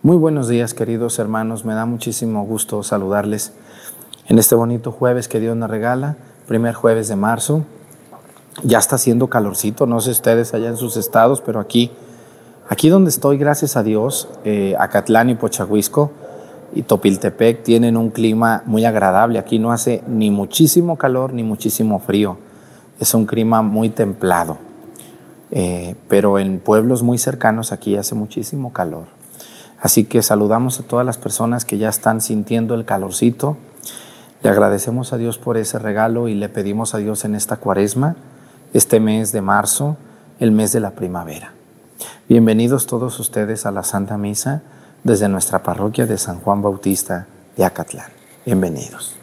Muy buenos días, queridos hermanos. Me da muchísimo gusto saludarles en este bonito jueves que Dios nos regala, primer jueves de marzo. Ya está haciendo calorcito, no sé ustedes allá en sus estados, pero aquí, aquí donde estoy, gracias a Dios, eh, Acatlán y Pochahuisco y Topiltepec tienen un clima muy agradable. Aquí no hace ni muchísimo calor ni muchísimo frío. Es un clima muy templado. Eh, pero en pueblos muy cercanos aquí hace muchísimo calor. Así que saludamos a todas las personas que ya están sintiendo el calorcito. Le agradecemos a Dios por ese regalo y le pedimos a Dios en esta cuaresma, este mes de marzo, el mes de la primavera. Bienvenidos todos ustedes a la Santa Misa desde nuestra parroquia de San Juan Bautista de Acatlán. Bienvenidos.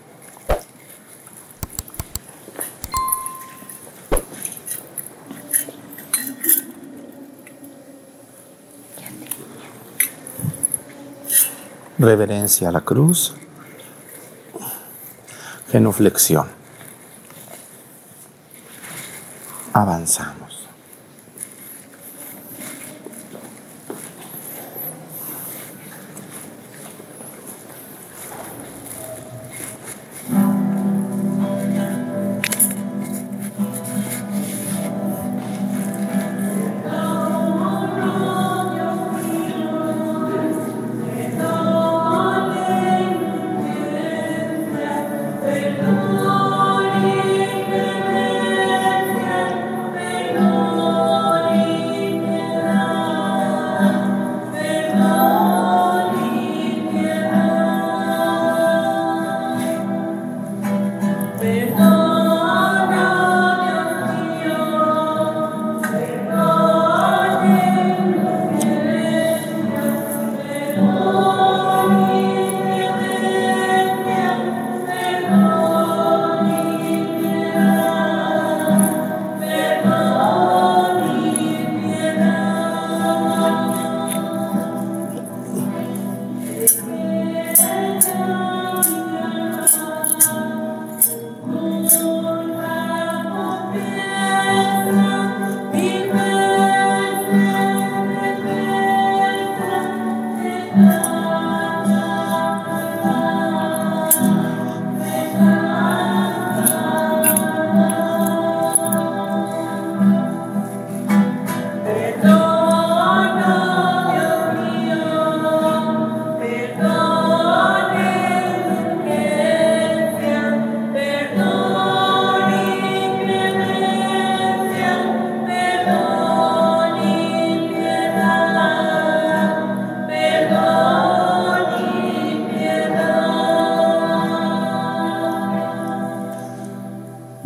Reverencia a la cruz. Genuflexión. Avanzamos.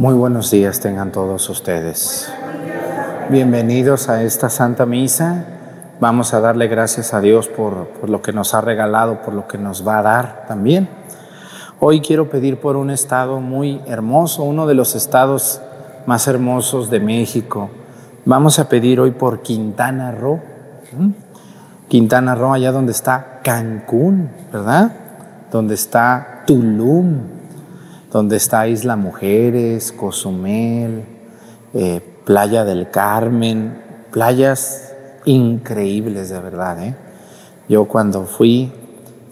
Muy buenos días tengan todos ustedes. Bienvenidos a esta Santa Misa. Vamos a darle gracias a Dios por, por, lo que nos ha regalado, por lo que nos va a dar también. Hoy quiero pedir por un estado muy hermoso, uno de los estados más hermosos de México. Vamos a pedir hoy por Quintana Roo. Quintana Roo, allá donde está Cancún, ¿verdad? Donde está Tulum, donde está Isla Mujeres, Cozumel, eh, Playa del Carmen, playas increíbles de verdad. ¿eh? Yo cuando fui,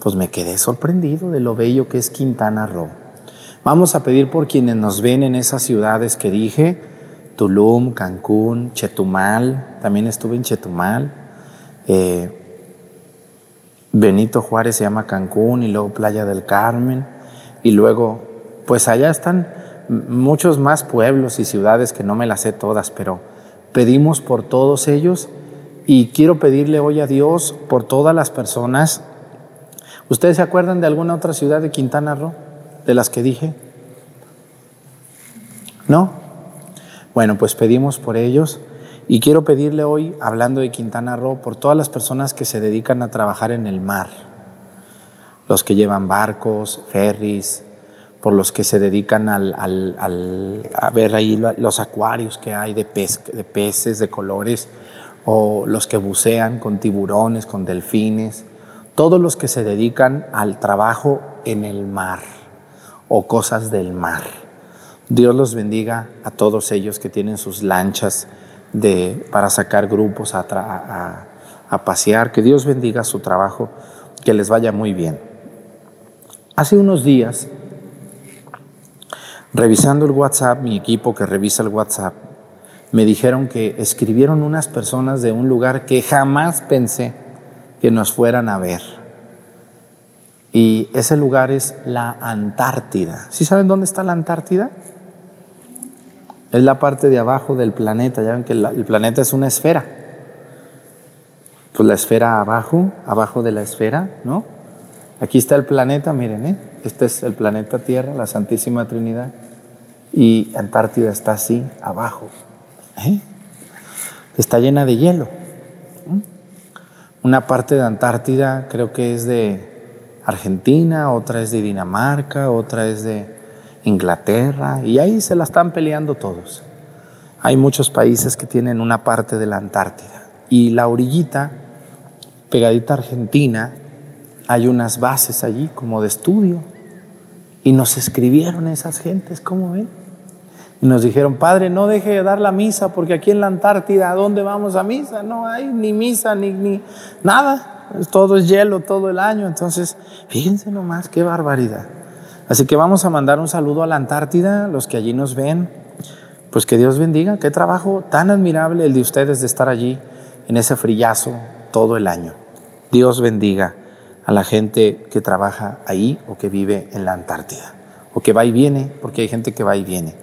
pues me quedé sorprendido de lo bello que es Quintana Roo. Vamos a pedir por quienes nos ven en esas ciudades que dije, Tulum, Cancún, Chetumal, también estuve en Chetumal. Eh, Benito Juárez se llama Cancún y luego Playa del Carmen y luego pues allá están muchos más pueblos y ciudades que no me las sé todas, pero pedimos por todos ellos y quiero pedirle hoy a Dios por todas las personas. ¿Ustedes se acuerdan de alguna otra ciudad de Quintana Roo? De las que dije. ¿No? Bueno, pues pedimos por ellos y quiero pedirle hoy, hablando de Quintana Roo, por todas las personas que se dedican a trabajar en el mar, los que llevan barcos, ferries, por los que se dedican al, a ver ahí los acuarios que hay de, de peces de colores, o los que bucean con tiburones, con delfines, todos los que se dedican al trabajo en el mar o cosas del mar. Dios los bendiga a todos ellos que tienen sus lanchas de, para sacar grupos a, a pasear, que Dios bendiga su trabajo, que les vaya muy bien. Hace unos días, revisando el WhatsApp, mi equipo que revisa el WhatsApp, me dijeron que escribieron unas personas de un lugar que jamás pensé que nos fueran a ver. Y ese lugar es la Antártida. ¿Sí saben dónde está la Antártida? Es la parte de abajo del planeta. Ya ven que el planeta es una esfera. Pues la esfera abajo, abajo de la esfera, ¿no? Aquí está el planeta, miren, ¿eh? Este es el planeta Tierra, la Santísima Trinidad. Y Antártida está así, abajo. ¿eh? Está llena de hielo. Una parte de Antártida creo que es de Argentina, otra es de Dinamarca, otra es de Inglaterra, y ahí se la están peleando todos. Hay muchos países que tienen una parte de la Antártida. Y la orillita, pegadita a Argentina, hay unas bases allí como de estudio. Y nos escribieron esas gentes, ¿cómo ven? Y nos dijeron, Padre, no deje de dar la misa, porque aquí en la Antártida, ¿a dónde vamos a misa? No hay ni misa, ni, ni nada. Todo es hielo todo el año. Entonces, fíjense nomás, qué barbaridad. Así que vamos a mandar un saludo a la Antártida, los que allí nos ven. Pues que Dios bendiga. Qué trabajo tan admirable el de ustedes de estar allí en ese frillazo todo el año. Dios bendiga a la gente que trabaja ahí o que vive en la Antártida. O que va y viene, porque hay gente que va y viene.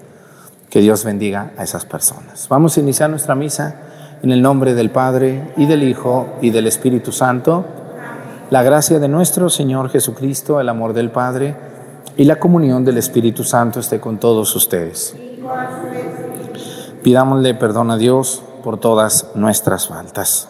Que Dios bendiga a esas personas. Vamos a iniciar nuestra misa en el nombre del Padre y del Hijo y del Espíritu Santo. La gracia de nuestro Señor Jesucristo, el amor del Padre y la comunión del Espíritu Santo esté con todos ustedes. Pidámosle perdón a Dios por todas nuestras faltas.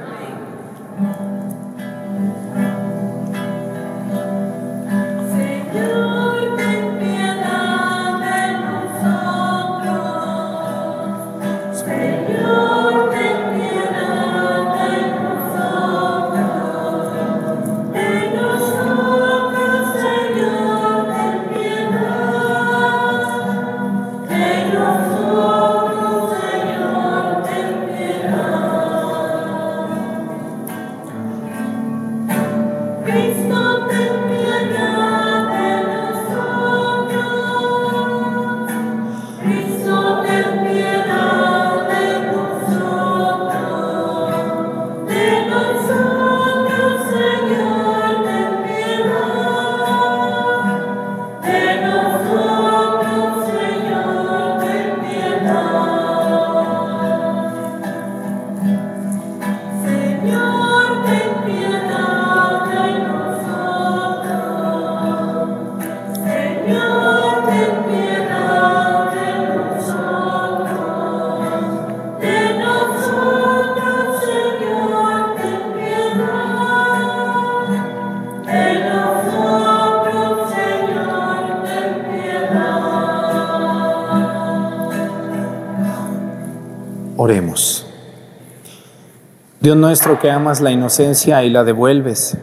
Dios nuestro que amas la inocencia y la devuelves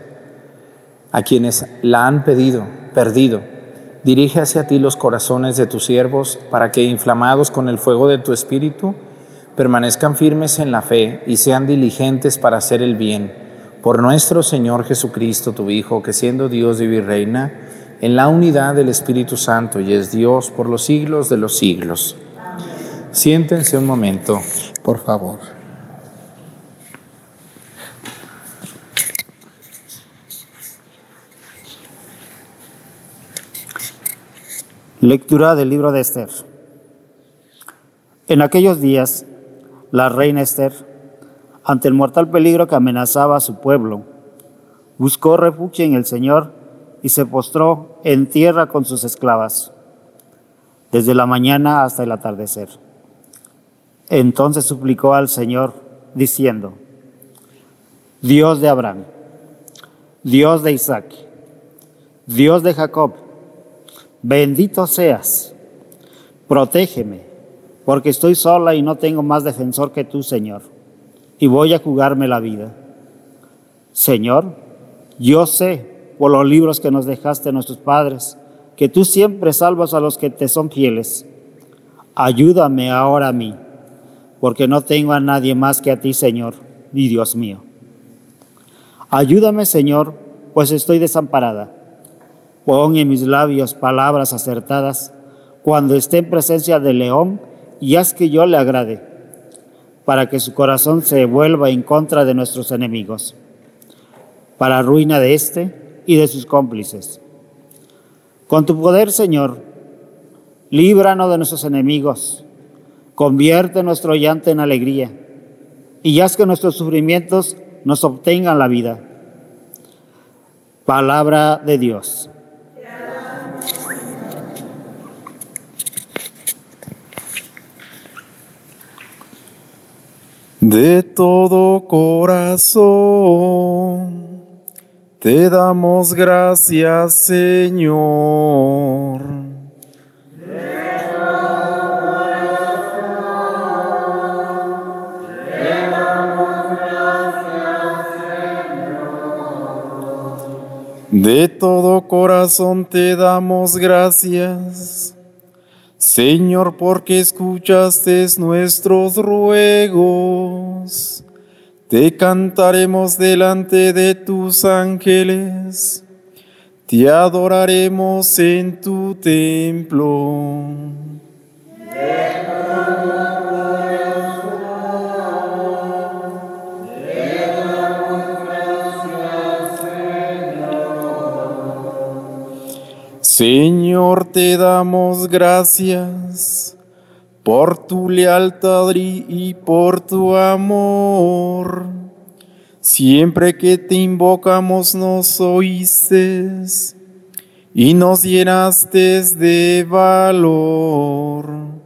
a quienes la han pedido, perdido, dirige hacia ti los corazones de tus siervos para que, inflamados con el fuego de tu espíritu, permanezcan firmes en la fe y sean diligentes para hacer el bien. Por nuestro Señor Jesucristo, tu Hijo, que siendo Dios vive y reina en la unidad del Espíritu Santo y es Dios por los siglos de los siglos. Siéntense un momento, por favor. Lectura del libro de Esther. En aquellos días, la reina Esther, ante el mortal peligro que amenazaba a su pueblo, buscó refugio en el Señor y se postró en tierra con sus esclavas, desde la mañana hasta el atardecer. Entonces suplicó al Señor, diciendo, Dios de Abraham, Dios de Isaac, Dios de Jacob, bendito seas, protégeme, porque estoy sola y no tengo más defensor que tú, Señor, y voy a jugarme la vida. Señor, yo sé por los libros que nos dejaste nuestros padres, que tú siempre salvas a los que te son fieles. Ayúdame ahora a mí, porque no tengo a nadie más que a ti, Señor, mi Dios mío. Ayúdame, Señor, pues estoy desamparada. Pon en mis labios palabras acertadas cuando esté en presencia del león y haz que yo le agrade, para que su corazón se vuelva en contra de nuestros enemigos, para ruina de éste y de sus cómplices. Con tu poder, Señor, líbranos de nuestros enemigos, convierte nuestro llanto en alegría y haz que nuestros sufrimientos nos obtengan la vida. Palabra de Dios. De todo corazón te damos gracias, Señor. De todo corazón te damos gracias, Señor, porque escuchaste nuestros ruegos. Te cantaremos delante de tus ángeles, te adoraremos en tu templo. Señor, te damos gracias por tu lealtad y por tu amor. Siempre que te invocamos nos oíste y nos llenaste de valor.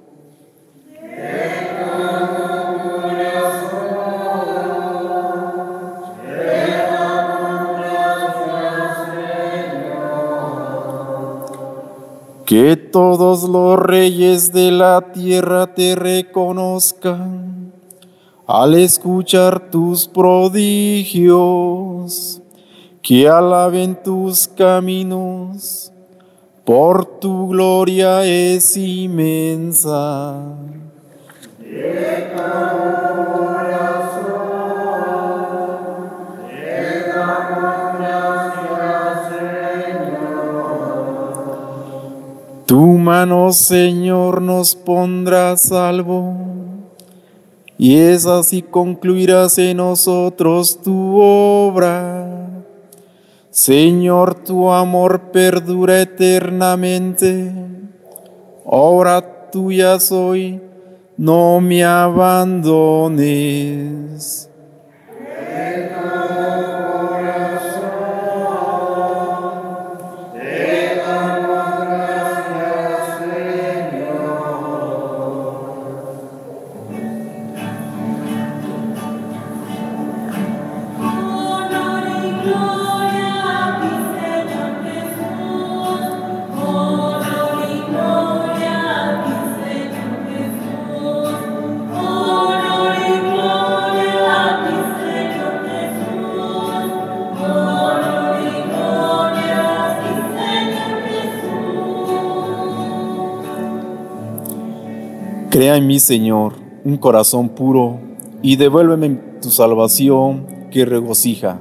Que todos los reyes de la tierra te reconozcan al escuchar tus prodigios, que alaben tus caminos, por tu gloria es inmensa. Tu mano, Señor, nos pondrá salvo, y es así concluirás en nosotros tu obra. Señor, tu amor perdura eternamente. Obra tuya soy, no me abandones. Crea en mí, Señor, un corazón puro y devuélveme tu salvación que regocija.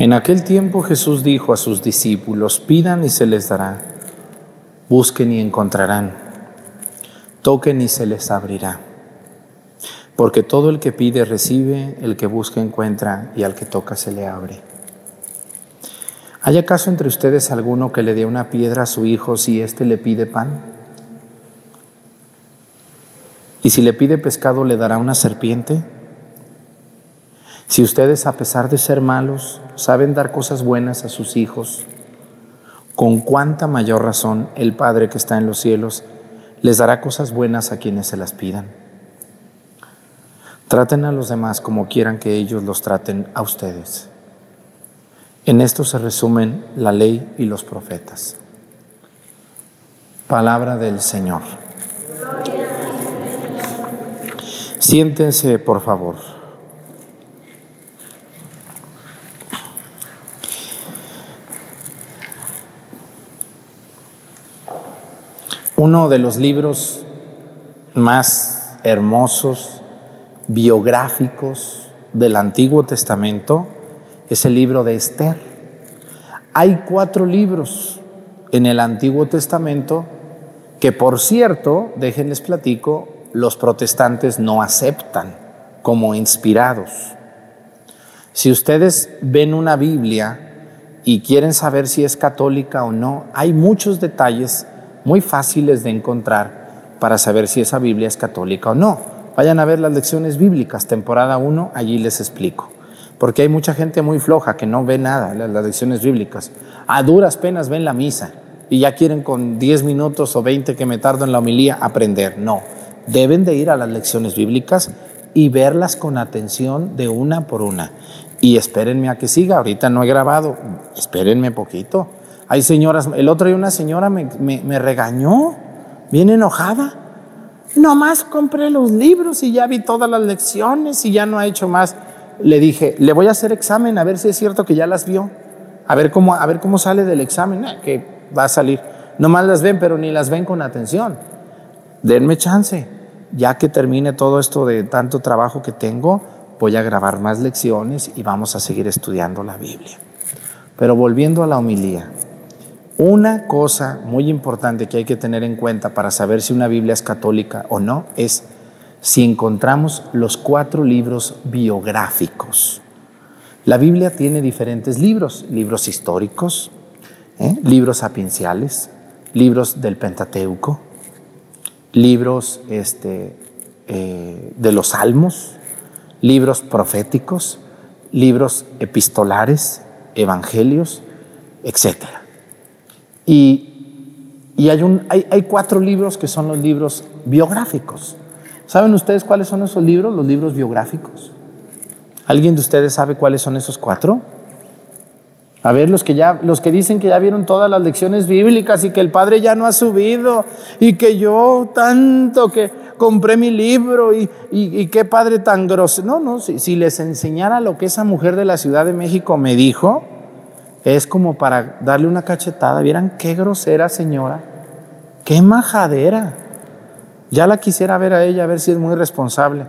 En aquel tiempo Jesús dijo a sus discípulos, pidan y se les dará, busquen y encontrarán, toquen y se les abrirá. Porque todo el que pide recibe, el que busca encuentra y al que toca se le abre. ¿Hay acaso entre ustedes alguno que le dé una piedra a su hijo si éste le pide pan? ¿Y si le pide pescado le dará una serpiente? Si ustedes, a pesar de ser malos, saben dar cosas buenas a sus hijos, con cuánta mayor razón el Padre que está en los cielos les dará cosas buenas a quienes se las pidan. Traten a los demás como quieran que ellos los traten a ustedes. En esto se resumen la ley y los profetas. Palabra del Señor. Siéntense, por favor. Uno de los libros más hermosos, biográficos del Antiguo Testamento es el libro de Esther. Hay cuatro libros en el Antiguo Testamento que, por cierto, déjenles platico, los protestantes no aceptan como inspirados. Si ustedes ven una Biblia y quieren saber si es católica o no, hay muchos detalles muy fáciles de encontrar para saber si esa Biblia es católica o no. Vayan a ver las lecciones bíblicas, temporada 1, allí les explico. Porque hay mucha gente muy floja que no ve nada, las lecciones bíblicas. A duras penas ven la misa y ya quieren con 10 minutos o 20 que me tardo en la homilía aprender. No, deben de ir a las lecciones bíblicas y verlas con atención de una por una. Y espérenme a que siga, ahorita no he grabado, espérenme poquito hay señoras, el otro día una señora me, me, regañó, bien enojada. Nomás compré los libros y ya vi todas las lecciones y ya no ha hecho más. Le dije, le voy a hacer examen a ver si es cierto que ya las vio. A ver cómo, a ver cómo sale del examen, ah, que va a salir. Nomás las ven, pero ni las ven con atención. Denme chance. Ya que termine todo esto de tanto trabajo que tengo, voy a grabar más lecciones y vamos a seguir estudiando la Biblia. Pero volviendo a la homilía, una cosa muy importante que hay que tener en cuenta para saber si una Biblia es católica o no es si encontramos los cuatro libros biográficos. La Biblia tiene diferentes libros, libros históricos, ¿eh? libros sapienciales, libros del Pentateuco, libros este, eh, de los salmos, libros proféticos, libros epistolares, evangelios, etcétera. Y, hay, cuatro libros que son los libros biográficos. ¿Saben ustedes cuáles son esos libros, los libros biográficos? ¿Alguien de ustedes sabe cuáles son esos cuatro? A ver, los que ya, los que dicen que ya vieron todas las lecciones bíblicas y que el Padre ya no ha subido y que yo tanto que compré mi libro y, qué Padre tan grosero. No, no, si les enseñara lo que esa mujer de la Ciudad de México me dijo, es como para darle una cachetada. Vieran qué grosera señora, qué majadera. Ya la quisiera ver a ella, a ver si es muy responsable.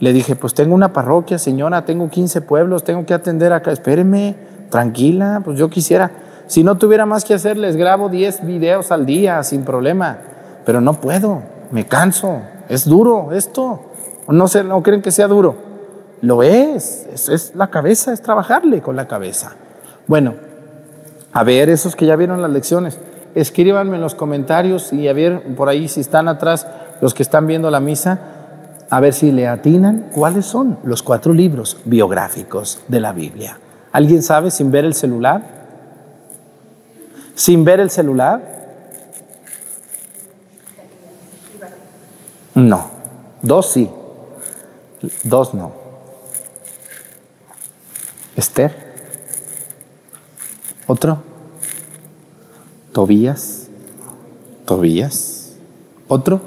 Le dije, pues tengo una parroquia, señora, tengo 15 pueblos, tengo que atender acá. Espéreme, tranquila, pues yo quisiera. Si no tuviera más que hacer, les grabo 10 videos al día sin problema. Pero no puedo, me canso. Es duro esto. No, sé, no creen que sea duro. Lo es, es la cabeza, es trabajarle con la cabeza. Bueno, a ver, esos que ya vieron las lecciones, escríbanme en los comentarios y a ver por ahí si están atrás los que están viendo la misa, a ver si le atinan cuáles son los cuatro libros biográficos de la Biblia. ¿Alguien sabe sin ver el celular? ¿Sin ver el celular? No. Dos sí. Dos no. Esther. Otro. Tobías. Tobías. Otro.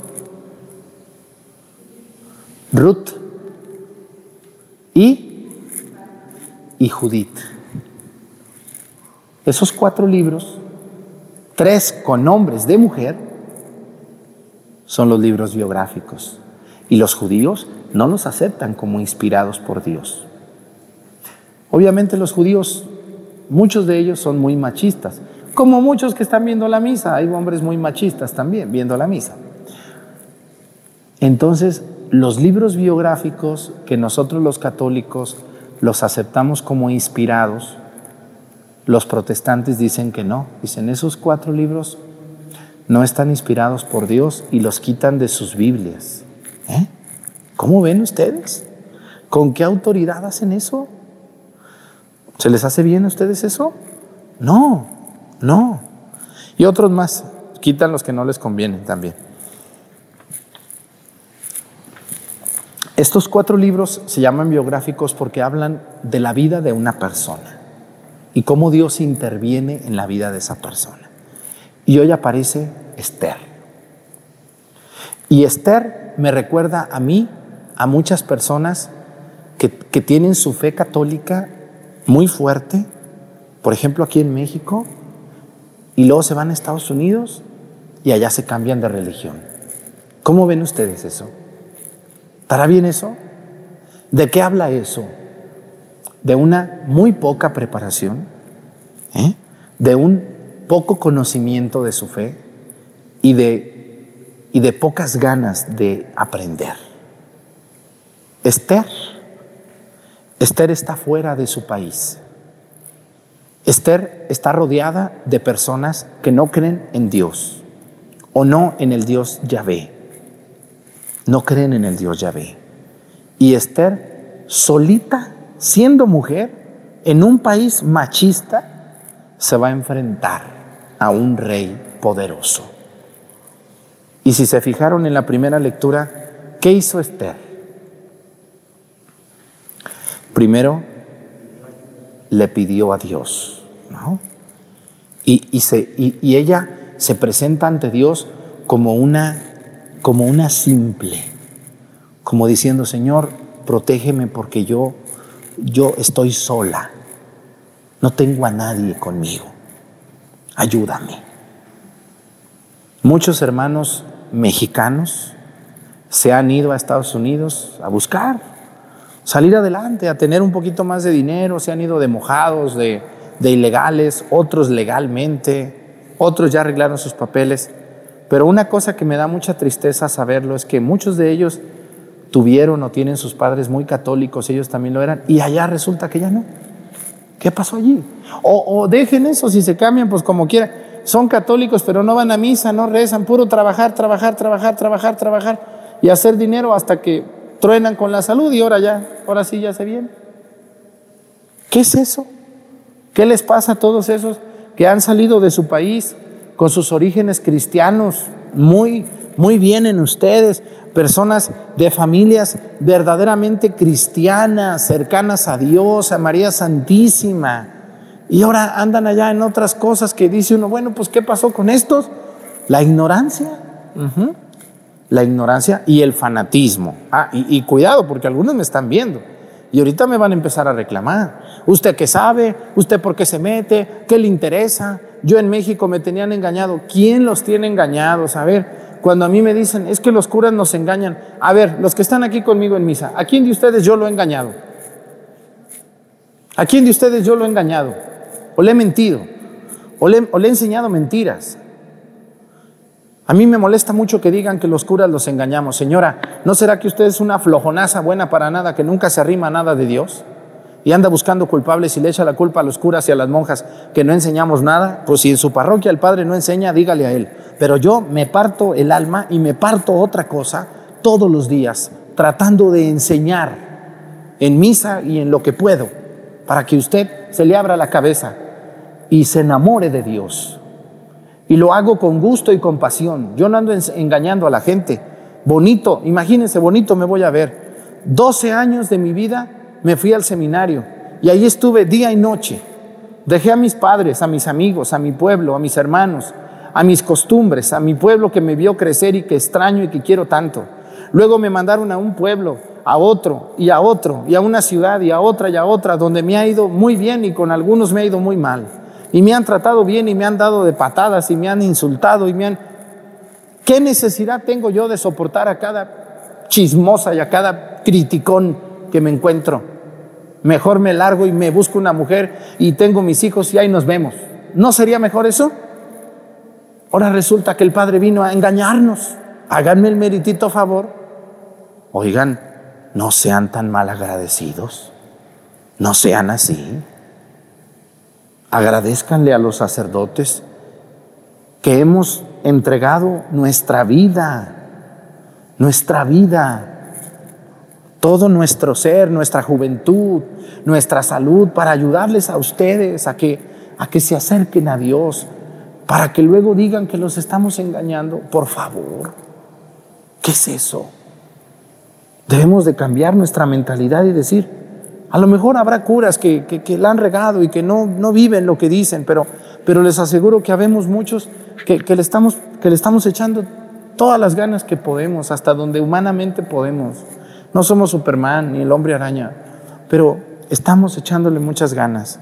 Ruth. Y. Y Judith. Esos cuatro libros, tres con nombres de mujer, son los libros biográficos. Y los judíos no los aceptan como inspirados por Dios. Obviamente los judíos muchos de ellos son muy machistas, como muchos que están viendo la misa, hay hombres muy machistas también viendo la misa. Entonces, los libros biográficos que nosotros los católicos los aceptamos como inspirados, los protestantes dicen que no, dicen esos cuatro libros no están inspirados por Dios y los quitan de sus Biblias. ¿Eh? ¿Cómo ven ustedes? ¿Con qué autoridad hacen eso? ¿Se les hace bien a ustedes eso? No, no. Y otros más, quitan los que no les convienen también. Estos cuatro libros se llaman biográficos porque hablan de la vida de una persona y cómo Dios interviene en la vida de esa persona. Y hoy aparece Esther. Y Esther me recuerda a mí, a muchas personas que, que tienen su fe católica muy fuerte, por ejemplo aquí en México, y luego se van a Estados Unidos y allá se cambian de religión. ¿Cómo ven ustedes eso? ¿Estará bien eso? ¿De qué habla eso? De una muy poca preparación, ¿eh? de un poco conocimiento de su fe y de, y de pocas ganas de aprender. Esther, Esther está fuera de su país. Esther está rodeada de personas que no creen en Dios o no en el Dios Yahvé. No creen en el Dios Yahvé. Y Esther, solita, siendo mujer, en un país machista, se va a enfrentar a un rey poderoso. Y si se fijaron en la primera lectura, ¿qué hizo Esther? Primero, le pidió a Dios, ¿no? Y, ella se presenta ante Dios como una, simple, como diciendo, Señor, protégeme porque yo estoy sola, no tengo a nadie conmigo, ayúdame. Muchos hermanos mexicanos se han ido a Estados Unidos a buscar salir adelante, a tener un poquito más de dinero, se han ido de mojados, de, ilegales, otros legalmente, otros ya arreglaron sus papeles. Pero una cosa que me da mucha tristeza saberlo es que muchos de ellos tuvieron o tienen sus padres muy católicos, ellos también lo eran, y allá resulta que ya no. ¿Qué pasó allí? O, o dejen eso, si se cambian, pues como quieran. Son católicos, pero no van a misa, no rezan, puro trabajar, trabajar, trabajar, trabajar, trabajar y hacer dinero hasta que truenan con la salud y ahora ya, ahora sí ya se viene. ¿Qué es eso? ¿Qué les pasa a todos esos que han salido de su país con sus orígenes cristianos muy, muy bien en ustedes? Personas de familias verdaderamente cristianas, cercanas a Dios, a María Santísima. Y ahora andan allá en otras cosas que dice uno, bueno, pues ¿qué pasó con estos? La ignorancia la ignorancia y el fanatismo. Ah, y, cuidado, porque algunos me están viendo. Y ahorita me van a empezar a reclamar. ¿Usted qué sabe? ¿Usted por qué se mete? ¿Qué le interesa? Yo en México me tenían engañado. ¿Quién los tiene engañados? A ver, cuando a mí me dicen, es que los curas nos engañan. A ver, los que están aquí conmigo en misa, ¿a quién de ustedes yo lo he engañado? ¿A quién de ustedes yo lo he engañado? ¿O le he mentido? ¿O le, o le he enseñado mentiras? A mí me molesta mucho que digan que los curas los engañamos. Señora, ¿no será que usted es una flojonaza buena para nada que nunca se arrima a nada de Dios? Y anda buscando culpables y le echa la culpa a los curas y a las monjas que no enseñamos nada. Pues si en su parroquia el padre no enseña, dígale a él. Pero yo me parto el alma y me parto otra cosa todos los días, tratando de enseñar en misa y en lo que puedo, para que usted se le abra la cabeza y se enamore de Dios y lo hago con gusto y compasión. Yo no ando engañando a la gente. Bonito, imagínense, bonito me voy a ver. 12 años de mi vida me fui al seminario y ahí estuve día y noche. Dejé a mis padres, a mis amigos, a mi pueblo, a mis hermanos, a mis costumbres, a mi pueblo que me vio crecer y que extraño y que quiero tanto. Luego me mandaron a un pueblo, a otro y a otro, y a una ciudad y a otra y a otra, donde me ha ido muy bien y con algunos me ha ido muy mal y me han tratado bien y me han dado de patadas y me han insultado y me han... ¿Qué necesidad tengo yo de soportar a cada chismosa y a cada criticón que me encuentro? Mejor me largo y me busco una mujer y tengo mis hijos y ahí nos vemos. ¿No sería mejor eso? Ahora resulta que el Padre vino a engañarnos. Háganme el meritito favor. Oigan, no sean tan mal agradecidos. No sean así. Agradezcanle a los sacerdotes que hemos entregado nuestra vida, nuestra vida, todo nuestro ser, nuestra juventud, nuestra salud, para ayudarles a ustedes a que, a que se acerquen a Dios, para que luego digan que los estamos engañando. Por favor, ¿qué es eso? Debemos de cambiar nuestra mentalidad y decir, a lo mejor habrá curas que, la han regado y que no, no viven lo que dicen, pero, pero les aseguro que habemos muchos que, le estamos, que le estamos echando todas las ganas que podemos, hasta donde humanamente podemos. No somos Superman ni el hombre araña, pero estamos echándole muchas ganas.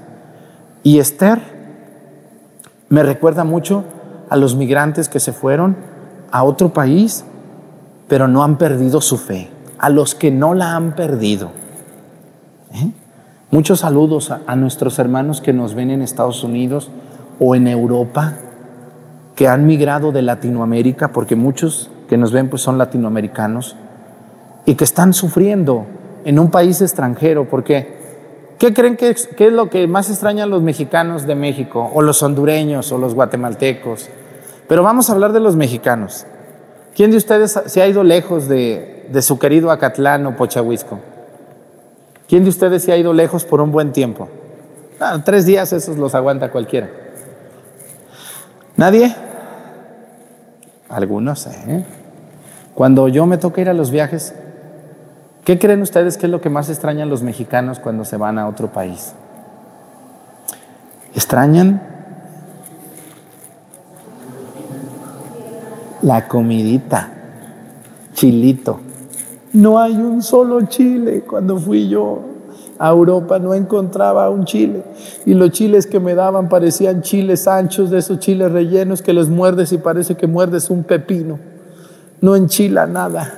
Y Esther me recuerda mucho a los migrantes que se fueron a otro país, pero no han perdido su fe, a los que no la han perdido. ¿Eh? Muchos saludos a, nuestros hermanos que nos ven en Estados Unidos o en Europa, que han migrado de Latinoamérica, porque muchos que nos ven pues son latinoamericanos, y que están sufriendo en un país extranjero, porque ¿qué creen que es, es lo que más extrañan los mexicanos de México, o los hondureños, o los guatemaltecos? Pero vamos a hablar de los mexicanos. ¿Quién de ustedes se ha ido lejos de, de su querido Acatlán o Pochahuisco? ¿Quién de ustedes se ha ido lejos por un buen tiempo? Ah, tres días esos los aguanta cualquiera. ¿Nadie? Algunos, ¿eh? Cuando yo me toca ir a los viajes, ¿qué creen ustedes que es lo que más extrañan los mexicanos cuando se van a otro país? Extrañan la comidita, chilito. No hay un solo chile. Cuando fui yo a Europa no encontraba un chile. Y los chiles que me daban parecían chiles anchos, de esos chiles rellenos que los muerdes y parece que muerdes un pepino. No enchila nada.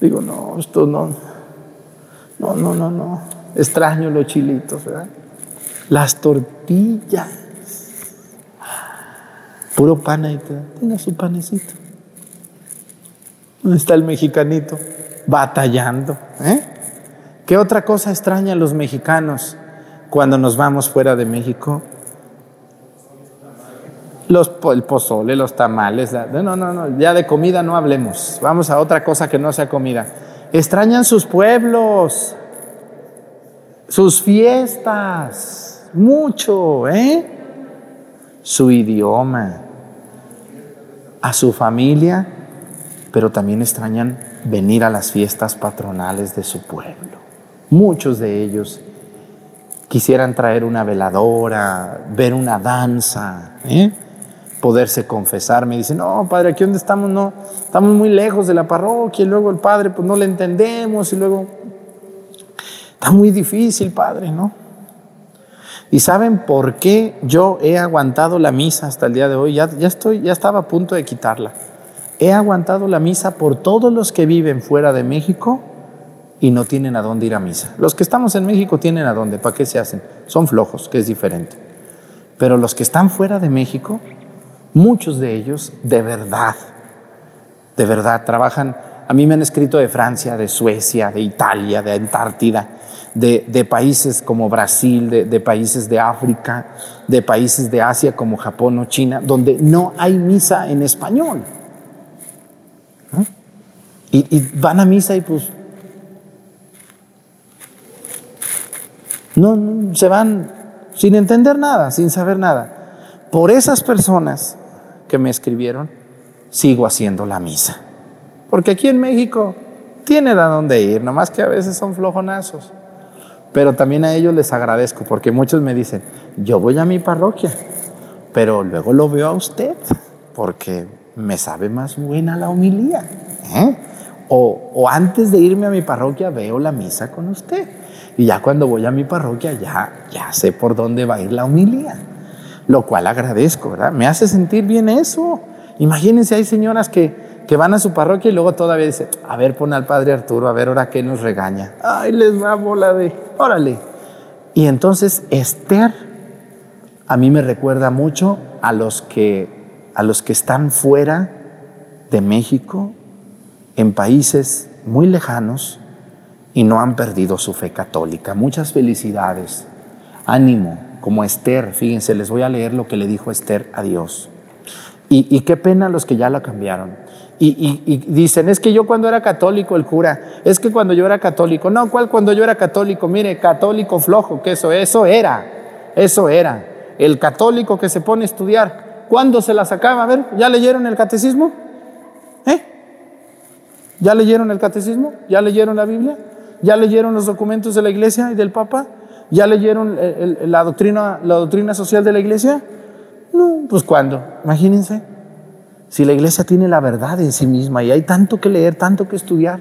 Digo, no, esto no. No, no, no, no. Extraño los chilitos, ¿verdad? Las tortillas. Puro pan ahí. Tenga su panecito. ¿Dónde está el mexicanito? Batallando. ¿eh? ¿Qué otra cosa extraña a los mexicanos cuando nos vamos fuera de México? Los, el pozole, los tamales. no, no, no, ya de comida no hablemos. Vamos a otra cosa que no sea comida. Extrañan sus pueblos, sus fiestas, mucho, ¿eh? Su idioma, a su familia pero también extrañan venir a las fiestas patronales de su pueblo. Muchos de ellos quisieran traer una veladora, ver una danza, ¿eh? poderse confesar. Me dicen, no, padre, aquí donde estamos, no, estamos muy lejos de la parroquia y luego el padre, pues no le entendemos y luego está muy difícil, padre, ¿no? ¿Y saben por qué yo he aguantado la misa hasta el día de hoy? Ya, ya, estoy, ya estaba a punto de quitarla. He aguantado la misa por todos los que viven fuera de México y no tienen a dónde ir a misa. Los que estamos en México tienen a dónde, ¿para qué se hacen? Son flojos, que es diferente. Pero los que están fuera de México, muchos de ellos de verdad, de verdad trabajan. A mí me han escrito de Francia, de Suecia, de Italia, de Antártida, de, países como Brasil, de, países de África, de países de Asia como Japón o China, donde no hay misa en español. Y, van a misa y pues no, se van sin entender nada, sin saber nada. Por esas personas que me escribieron, sigo haciendo la misa. Porque aquí en México tienen a dónde ir, nomás que a veces son flojonazos. Pero también a ellos les agradezco, porque muchos me dicen, yo voy a mi parroquia, pero luego lo veo a usted, porque me sabe más buena la humilía. ¿eh? O, antes de irme a mi parroquia veo la misa con usted. Y ya cuando voy a mi parroquia ya, ya sé por dónde va a ir la humilía. Lo cual agradezco, ¿verdad? Me hace sentir bien eso. Imagínense, hay señoras que, que van a su parroquia y luego todavía dice, a ver, pon al padre Arturo, a ver ahora qué nos regaña. Ay, les va bola de, órale. Y entonces Esther a mí me recuerda mucho a los que, a los que están fuera de México, en países muy lejanos, y no han perdido su fe católica. Muchas felicidades. Ánimo, como Esther. Fíjense, les voy a leer lo que le dijo Esther a Dios. Y, qué pena los que ya la cambiaron. Y, y, dicen, es que yo cuando era católico, el cura, es que cuando yo era católico, no, ¿cuál cuando yo era católico? Mire, católico flojo, que eso, eso era, eso era. El católico que se pone a estudiar, ¿cuándo se la sacaba? A ver, ¿ya leyeron el catecismo? ¿Eh? ¿Ya leyeron el catecismo? ¿Ya leyeron la Biblia? ¿Ya leyeron los documentos de la iglesia y del Papa? ¿Ya leyeron la, doctrina, la doctrina social de la iglesia? No, pues ¿cuándo? Imagínense. Si la iglesia tiene la verdad en sí misma y hay tanto que leer, tanto que estudiar,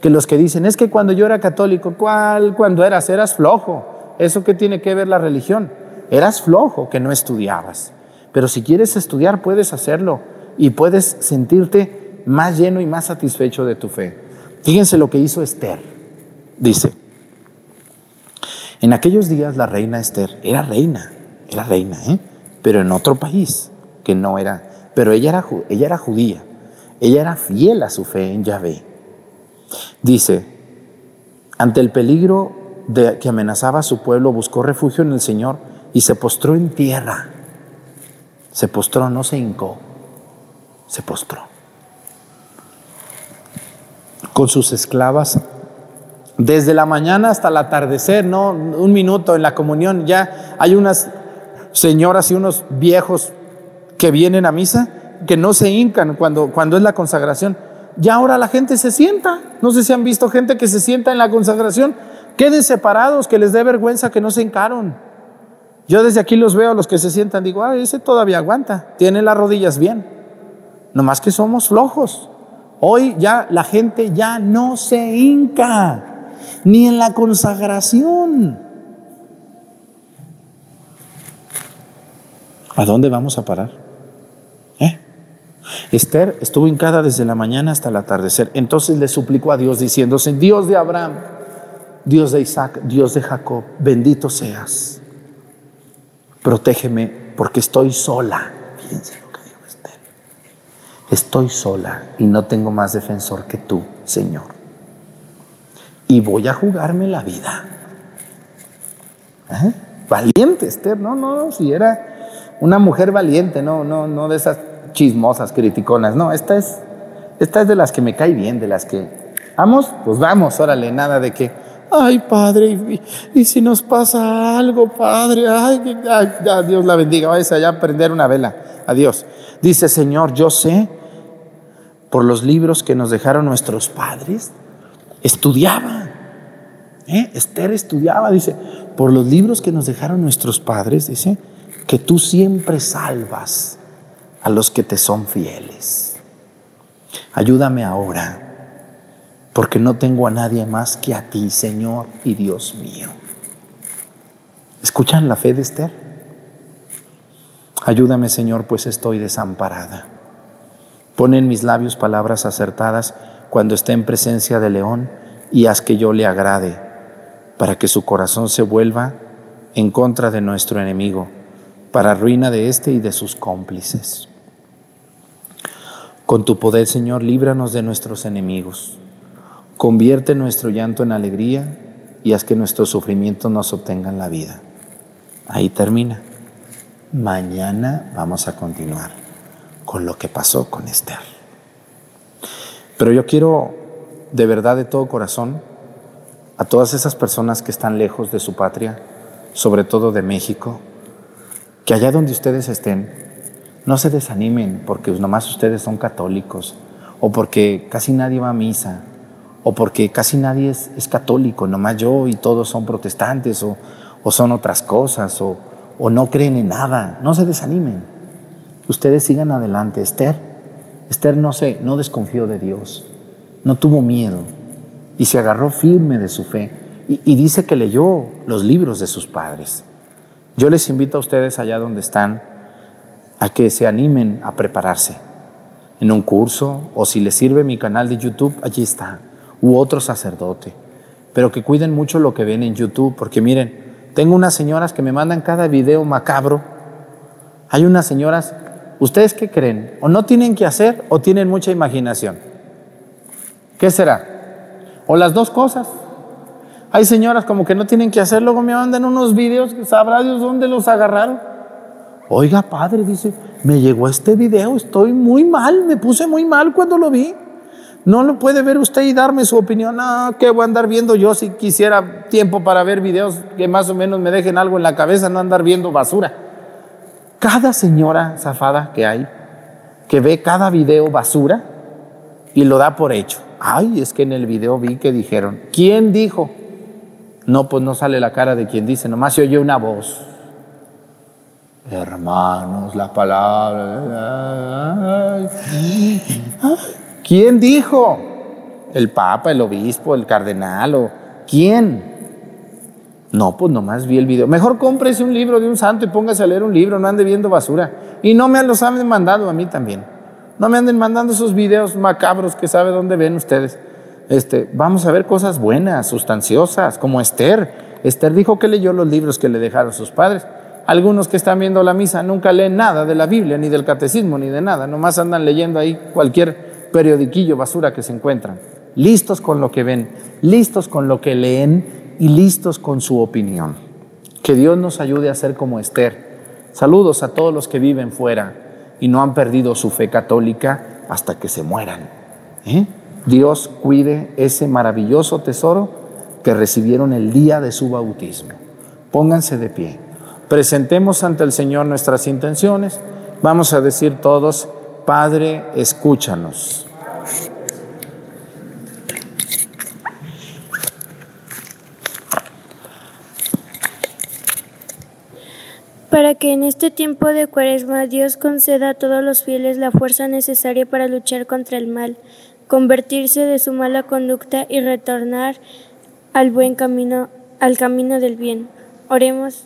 que los que dicen, es que cuando yo era católico, ¿cuál? Cuando eras, eras flojo. ¿Eso qué tiene que ver la religión? Eras flojo que no estudiabas. Pero si quieres estudiar, puedes hacerlo y puedes sentirte más lleno y más satisfecho de tu fe. Fíjense lo que hizo Esther. Dice, en aquellos días la reina Esther era reina, era reina, ¿eh? pero en otro país que no era, pero ella era, ella era judía, ella era fiel a su fe en Yahvé. Dice, ante el peligro que amenazaba a su pueblo, buscó refugio en el Señor y se postró en tierra. Se postró, no se hincó, se postró. Con sus esclavas desde la mañana hasta el atardecer, ¿no? Un minuto en la comunión, ya hay unas señoras y unos viejos que vienen a misa que no se hincan cuando, cuando es la consagración. Ya ahora la gente se sienta. No sé si han visto gente que se sienta en la consagración. Queden separados, que les dé vergüenza que no se hincaron. Yo desde aquí los veo, los que se sientan, digo, ah, ese todavía aguanta, tiene las rodillas bien. Nomás que somos flojos. Hoy ya la gente ya no se hinca ni en la consagración. ¿A dónde vamos a parar? ¿Eh? Esther estuvo hincada desde la mañana hasta el atardecer. Entonces le suplicó a Dios diciéndose, Dios de Abraham, Dios de Isaac, Dios de Jacob, bendito seas. Protégeme porque estoy sola. Fíjense lo que dijo Esther. Estoy sola y no tengo más defensor que tú, Señor y voy a jugarme la vida. ¿Eh? Valiente, Esther, no, no, si era una mujer valiente, no, no, no de esas chismosas, criticonas, no, esta es, esta es de las que me cae bien, de las que, vamos, pues vamos, órale, nada de que, ay padre, y, si nos pasa algo, padre, ay, Dios la bendiga, vayas allá a prender una vela, adiós. Dice, Señor, yo sé por los libros que nos dejaron nuestros padres, estudiaba. ¿eh? Esther estudiaba, dice, por los libros que nos dejaron nuestros padres, dice, que tú siempre salvas a los que te son fieles. Ayúdame ahora, porque no tengo a nadie más que a ti, Señor y Dios mío. ¿Escuchan la fe de Esther? Ayúdame, Señor, pues estoy desamparada. Pon en mis labios palabras acertadas cuando esté en presencia del león y haz que yo le agrade, para que su corazón se vuelva en contra de nuestro enemigo, para ruina de éste y de sus cómplices. Con tu poder, Señor, líbranos de nuestros enemigos. Convierte nuestro llanto en alegría y haz que nuestros sufrimientos nos obtengan la vida. Ahí termina. Mañana vamos a continuar con lo que pasó con Esther. Pero yo quiero de verdad, de todo corazón, a todas esas personas que están lejos de su patria, sobre todo de México, que allá donde ustedes estén, no se desanimen porque nomás ustedes son católicos, o porque casi nadie va a misa, o porque casi nadie es, católico, nomás yo y todos son protestantes, o, son otras cosas, o no creen en nada. No se desanimen. Ustedes sigan adelante. Esther Esther no sé, no desconfió de Dios, no tuvo miedo y se agarró firme de su fe y, dice que leyó los libros de sus padres. Yo les invito a ustedes allá donde están a que se animen a prepararse, en un curso, o si les sirve mi canal de YouTube, allí está, u otro sacerdote. Pero que cuiden mucho lo que ven en YouTube, porque miren, tengo unas señoras que me mandan cada video macabro. Hay unas señoras, ¿ustedes qué creen? ¿O no tienen que hacer o tienen mucha imaginación? ¿Qué será? O las dos cosas. Hay señoras como que no tienen que hacer, luego me mandan unos videos que sabrá Dios dónde los agarraron. Oiga, padre, dice, me llegó este video, estoy muy mal, me puse muy mal cuando lo vi. No lo puede ver usted y darme su opinión. Ah, ¿qué voy a andar viendo yo si quisiera tiempo para ver videos que más o menos me dejen algo en la cabeza, no andar viendo basura? Cada señora zafada que hay, que ve cada video basura y lo da por hecho. Ay, es que en el video vi que dijeron, ¿quién dijo? No, pues no sale la cara de quien dice, nomás se oye una voz. Hermanos, la palabra. ¿Quién dijo? ¿El papa, el obispo, el cardenal o quién? No, pues nomás vi el video. Mejor cómprese un libro de un santo y póngase a leer un libro, no ande viendo basura. Y no me los han mandado a mí también. No me anden mandando esos videos macabros que sabe dónde ven ustedes. Este, vamos a ver cosas buenas, sustanciosas, como Esther. Esther dijo que leyó los libros que le dejaron sus padres. Algunos que están viendo la misa nunca leen nada de la Biblia, ni del catecismo, ni de nada. Nomás andan leyendo ahí cualquier periodiquillo basura que se encuentran. Listos con lo que ven, listos con lo que leen y listos con su opinión. Que Dios nos ayude a ser como Esther. Saludos a todos los que viven fuera y no han perdido su fe católica hasta que se mueran. ¿eh? Dios cuide ese maravilloso tesoro que recibieron el día de su bautismo. Pónganse de pie. Presentemos ante el Señor nuestras intenciones. Vamos a decir todos, Padre, escúchanos. Para que en este tiempo de cuaresma Dios conceda a todos los fieles la fuerza necesaria para luchar contra el mal, convertirse de su mala conducta y retornar al buen camino, al camino del bien. Oremos.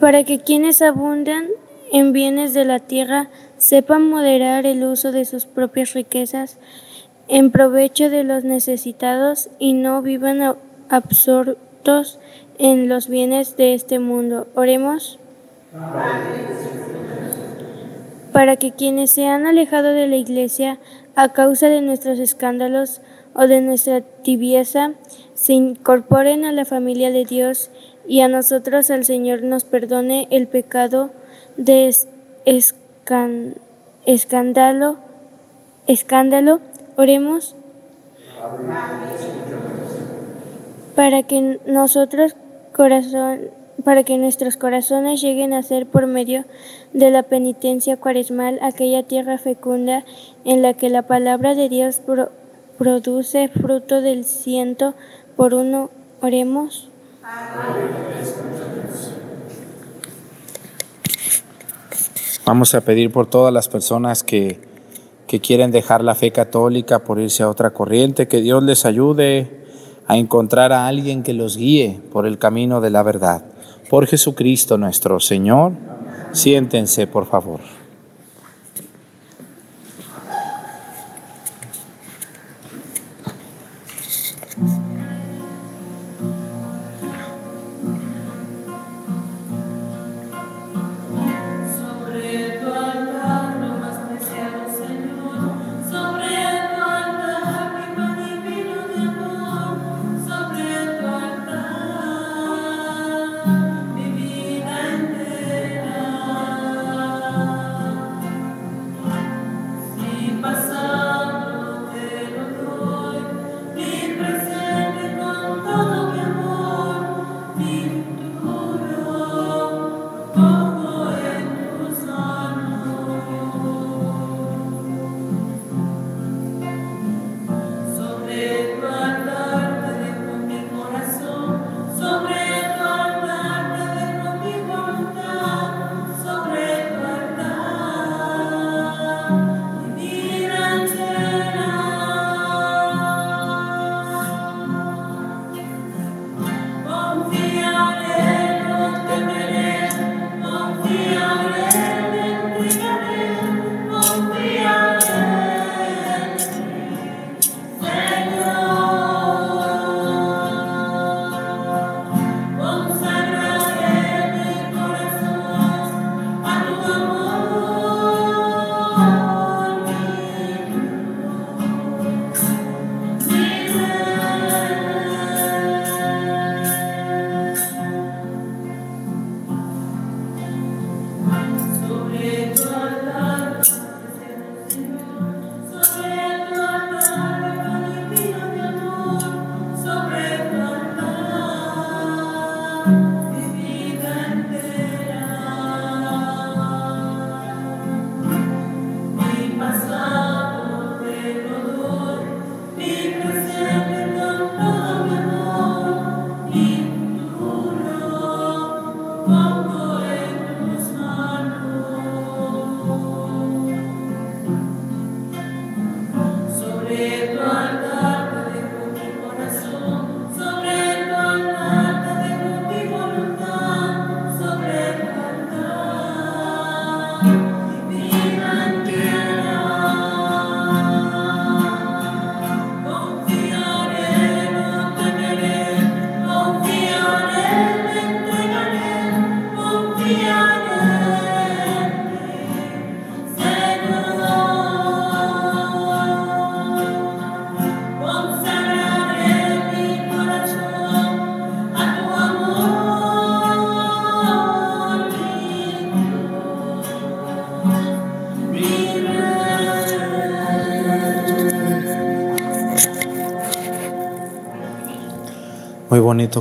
Para que quienes abundan en bienes de la tierra sepan moderar el uso de sus propias riquezas en provecho de los necesitados y no vivan absortos en los bienes de este mundo. Oremos. Para que quienes se han alejado de la Iglesia a causa de nuestros escándalos o de nuestra tibieza, se incorporen a la familia de Dios y a nosotros al Señor nos perdone el pecado de escándalo. Escándalo. Oremos. Para que nosotros corazón, para que nuestros corazones lleguen a ser por medio de la penitencia cuaresmal aquella tierra fecunda en la que la palabra de Dios produce fruto del ciento por uno. Oremos. Vamos a pedir por todas las personas que, que quieren dejar la fe católica por irse a otra corriente, que Dios les ayude a encontrar a alguien que los guíe por el camino de la verdad. Por Jesucristo nuestro Señor, siéntense por favor.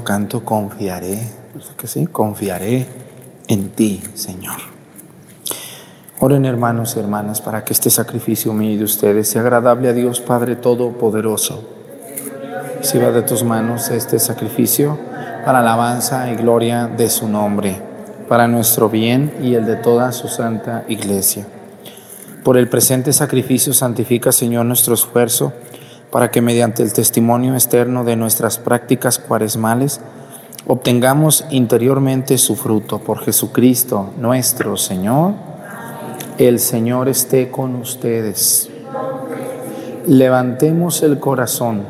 Canto, confiaré, que sí, confiaré en ti, Señor. Oren hermanos y hermanas para que este sacrificio mío de ustedes sea agradable a Dios Padre Todopoderoso. Si de tus manos este sacrificio para alabanza y gloria de su nombre, para nuestro bien y el de toda su santa iglesia. Por el presente sacrificio santifica, Señor, nuestro esfuerzo para que mediante el testimonio externo de nuestras prácticas cuaresmales obtengamos interiormente su fruto por Jesucristo nuestro Señor. El Señor esté con ustedes. Levantemos el corazón.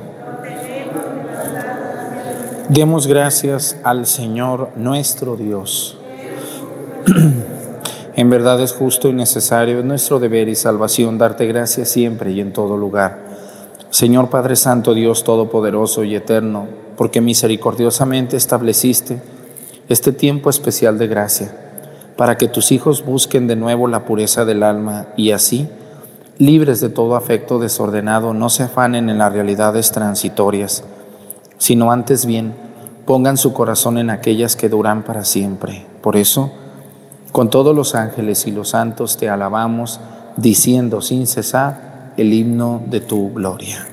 Demos gracias al Señor nuestro Dios. en verdad es justo y necesario, es nuestro deber y salvación darte gracias siempre y en todo lugar Señor Padre Santo, Dios Todopoderoso y Eterno, porque misericordiosamente estableciste este tiempo especial de gracia, para que tus hijos busquen de nuevo la pureza del alma y así, libres de todo afecto desordenado, no se afanen en las realidades transitorias, sino antes bien pongan su corazón en aquellas que duran para siempre. Por eso, con todos los ángeles y los santos te alabamos, diciendo sin cesar, el himno de tu gloria.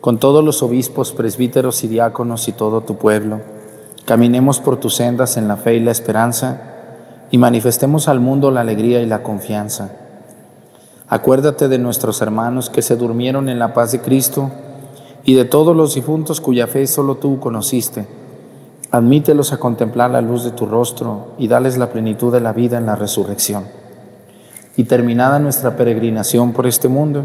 con todos los obispos, presbíteros y diáconos y todo tu pueblo, caminemos por tus sendas en la fe y la esperanza y manifestemos al mundo la alegría y la confianza. Acuérdate de nuestros hermanos que se durmieron en la paz de Cristo y de todos los difuntos cuya fe solo tú conociste Admítelos a contemplar la luz de tu rostro y dales la plenitud de la vida en la resurrección. Y terminada nuestra peregrinación por este mundo,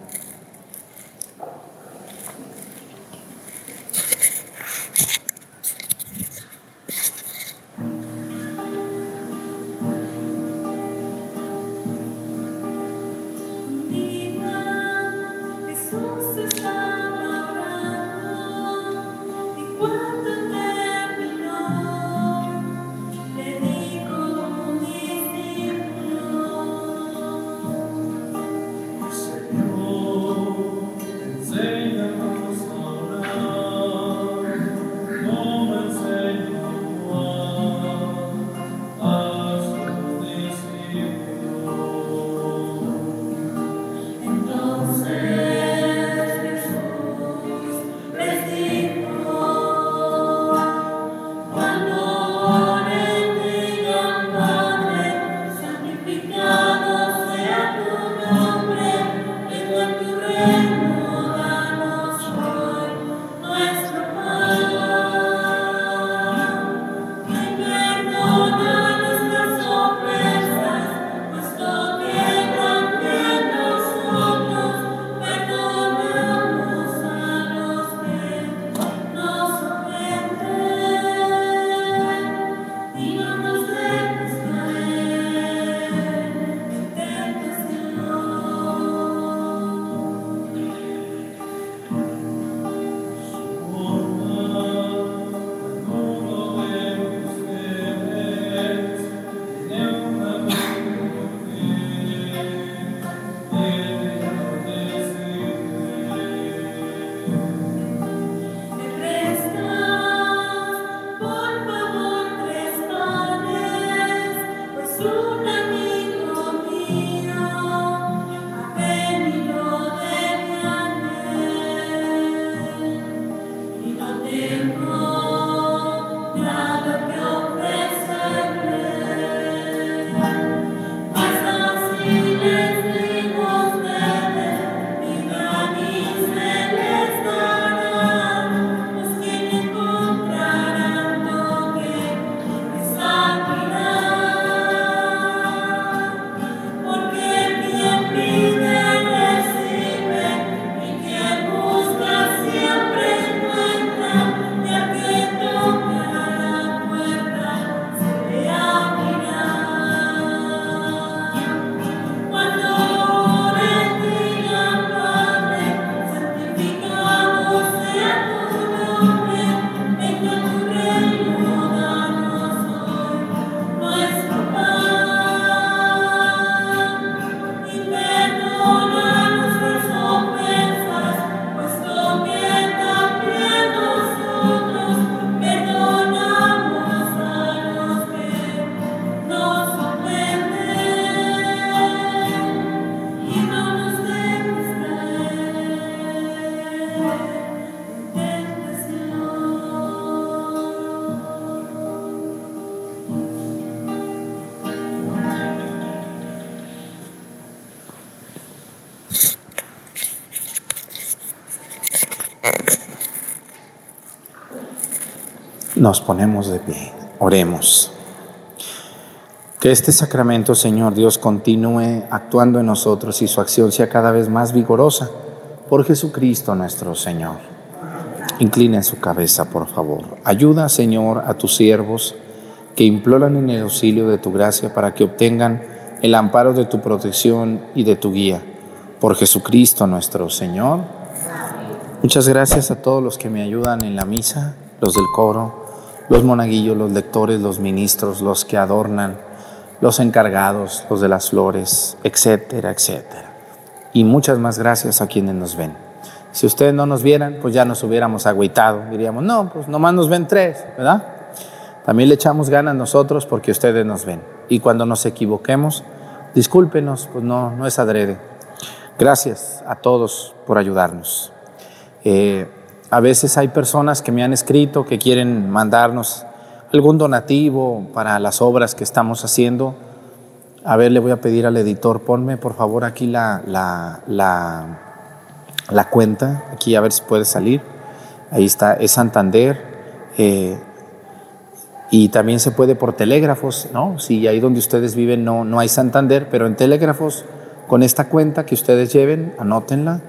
Nos ponemos de pie, oremos. Que este sacramento, Señor Dios, continúe actuando en nosotros y su acción sea cada vez más vigorosa por Jesucristo nuestro Señor. Inclinen su cabeza, por favor. Ayuda, Señor, a tus siervos que imploran en el auxilio de tu gracia para que obtengan el amparo de tu protección y de tu guía. Por Jesucristo nuestro Señor. Muchas gracias a todos los que me ayudan en la misa, los del coro, los monaguillos, los lectores, los ministros, los que adornan, los encargados, los de las flores, etcétera, etcétera. Y muchas más gracias a quienes nos ven. Si ustedes no nos vieran, pues ya nos hubiéramos agüitado. Diríamos, no, pues nomás nos ven tres, ¿verdad? También le echamos ganas nosotros porque ustedes nos ven. Y cuando nos equivoquemos, discúlpenos, pues no, no es adrede. Gracias a todos por ayudarnos. Eh, a veces hay personas que me han escrito que quieren mandarnos algún donativo para las obras que estamos haciendo. A ver, le voy a pedir al editor, ponme por favor aquí la, la, la, cuenta, aquí a ver si puede salir. Ahí está, es Santander. Eh, y también se puede por telégrafos, ¿no? Si ahí donde ustedes viven no, no hay Santander, pero en telégrafos, con esta cuenta que ustedes lleven, anótenla.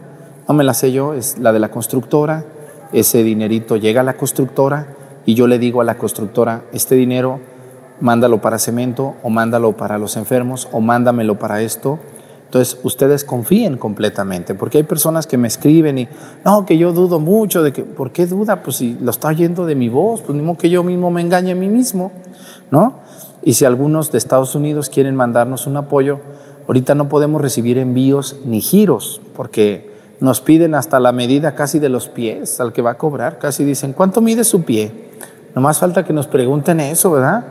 No me la sé yo, es la de la constructora. Ese dinerito llega a la constructora y yo le digo a la constructora, este dinero mándalo para cemento o mándalo para los enfermos o mándamelo para esto entonces, ustedes confíen completamente, porque hay personas que me escriben y, no, que yo dudo mucho de que, ¿por qué duda? Pues si lo está oyendo de mi voz, pues modo que yo mismo me engañe a mí mismo, ¿no? Y si algunos de Estados Unidos quieren mandarnos un apoyo, ahorita no podemos recibir envíos ni giros, porque nos piden hasta la medida casi de los pies al que va a cobrar, casi dicen, ¿cuánto mide su pie? más falta que nos pregunten eso, ¿verdad?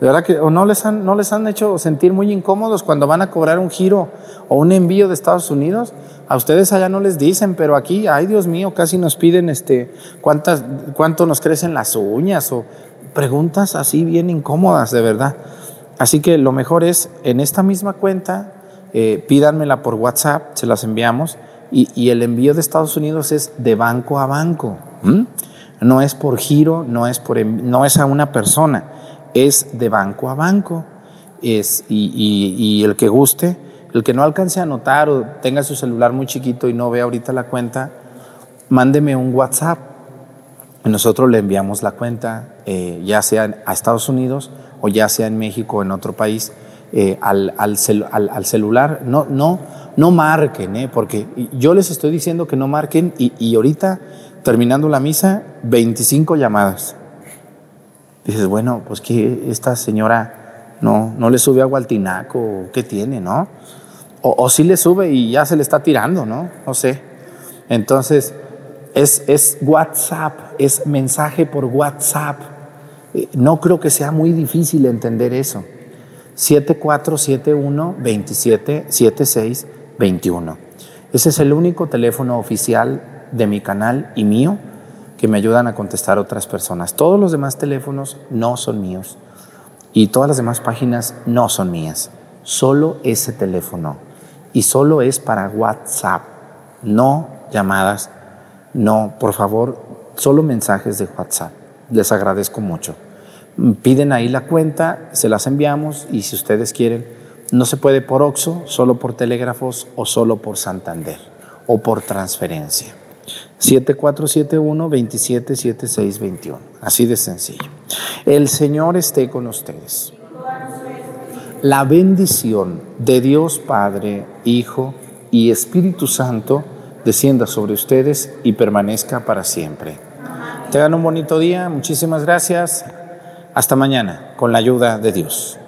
De verdad que o no les han, no les han hecho sentir muy incómodos cuando van a cobrar un giro o un envío de Estados Unidos. A ustedes allá no les dicen, pero aquí, ay Dios mío, casi nos piden este, cuántas, cuánto nos crecen las uñas o preguntas así bien incómodas, de verdad. Así que lo mejor es en esta misma cuenta, eh, pídanmela por WhatsApp, se las enviamos y, el envío de Estados Unidos es de banco a banco. No es por giro, no es, por, no es a una persona es de banco a banco. Es, y, el que guste, el que no alcance a anotar o tenga su celular muy chiquito y no ve ahorita la cuenta, mándeme un WhatsApp. Nosotros le enviamos la cuenta, eh, ya sea a Estados Unidos o ya sea en México o en otro país, eh, al, al, celular. No, no, no marquen, eh, porque yo les estoy diciendo que no marquen y, y ahorita, terminando la misa, 25 llamadas dices, bueno, pues que esta señora no, no le sube agua al tinaco, ¿qué tiene, no? O, o sí le sube y ya se le está tirando, ¿no? No sé. Entonces, es, es WhatsApp, es mensaje por WhatsApp. Eh, no creo que sea muy difícil entender eso. 7471 27 21. Ese es el único teléfono oficial de mi canal y mío que me ayudan a contestar otras personas. Todos los demás teléfonos no son míos y todas las demás páginas no son mías. Solo ese teléfono y solo es para WhatsApp, no llamadas, no, por favor, solo mensajes de WhatsApp. Les agradezco mucho. Piden ahí la cuenta, se las enviamos y si ustedes quieren, no se puede por OXO, solo por telégrafos o solo por Santander o por transferencia. 7471-277621. Así de sencillo. El Señor esté con ustedes. La bendición de Dios Padre, Hijo y Espíritu Santo descienda sobre ustedes y permanezca para siempre. Tengan un bonito día. Muchísimas gracias. Hasta mañana, con la ayuda de Dios.